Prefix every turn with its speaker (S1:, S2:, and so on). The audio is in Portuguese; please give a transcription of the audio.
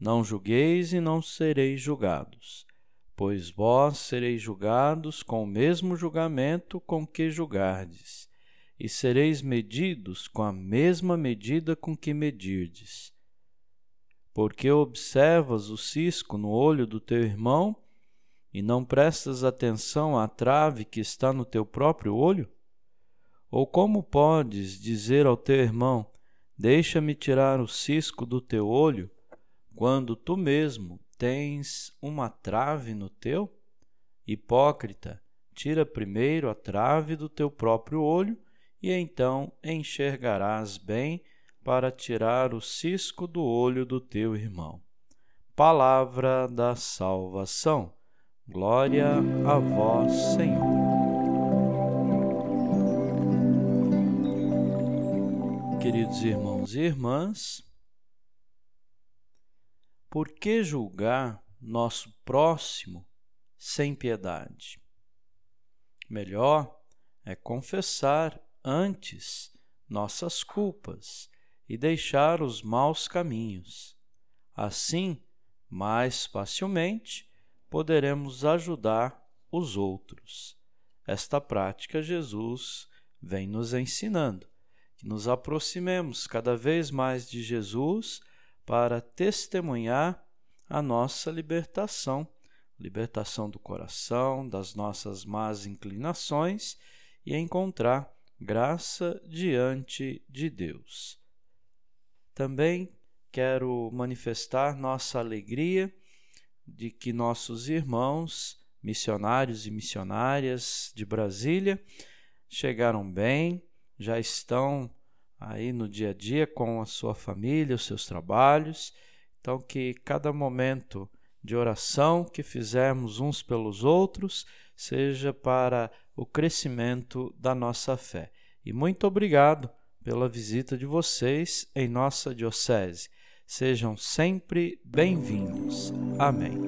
S1: não julgueis e não sereis julgados, pois vós sereis julgados com o mesmo julgamento com que julgardes, e sereis medidos com a mesma medida com que medirdes. Porque observas o cisco no olho do teu irmão e não prestas atenção à trave que está no teu próprio olho? Ou como podes dizer ao teu irmão: Deixa-me tirar o cisco do teu olho, quando tu mesmo tens uma trave no teu? Hipócrita, tira primeiro a trave do teu próprio olho, e então enxergarás bem para tirar o cisco do olho do teu irmão. Palavra da salvação. Glória a vós, Senhor. Queridos irmãos e irmãs, por que julgar nosso próximo sem piedade? Melhor é confessar antes nossas culpas e deixar os maus caminhos. Assim, mais facilmente poderemos ajudar os outros. Esta prática Jesus vem nos ensinando, que nos aproximemos cada vez mais de Jesus para testemunhar a nossa libertação, libertação do coração, das nossas más inclinações e encontrar graça diante de Deus. Também quero manifestar nossa alegria de que nossos irmãos, missionários e missionárias de Brasília, chegaram bem, já estão aí no dia a dia com a sua família, os seus trabalhos. Então, que cada momento de oração que fizermos uns pelos outros seja para o crescimento da nossa fé. E muito obrigado pela visita de vocês em nossa Diocese. Sejam sempre bem-vindos. Amém.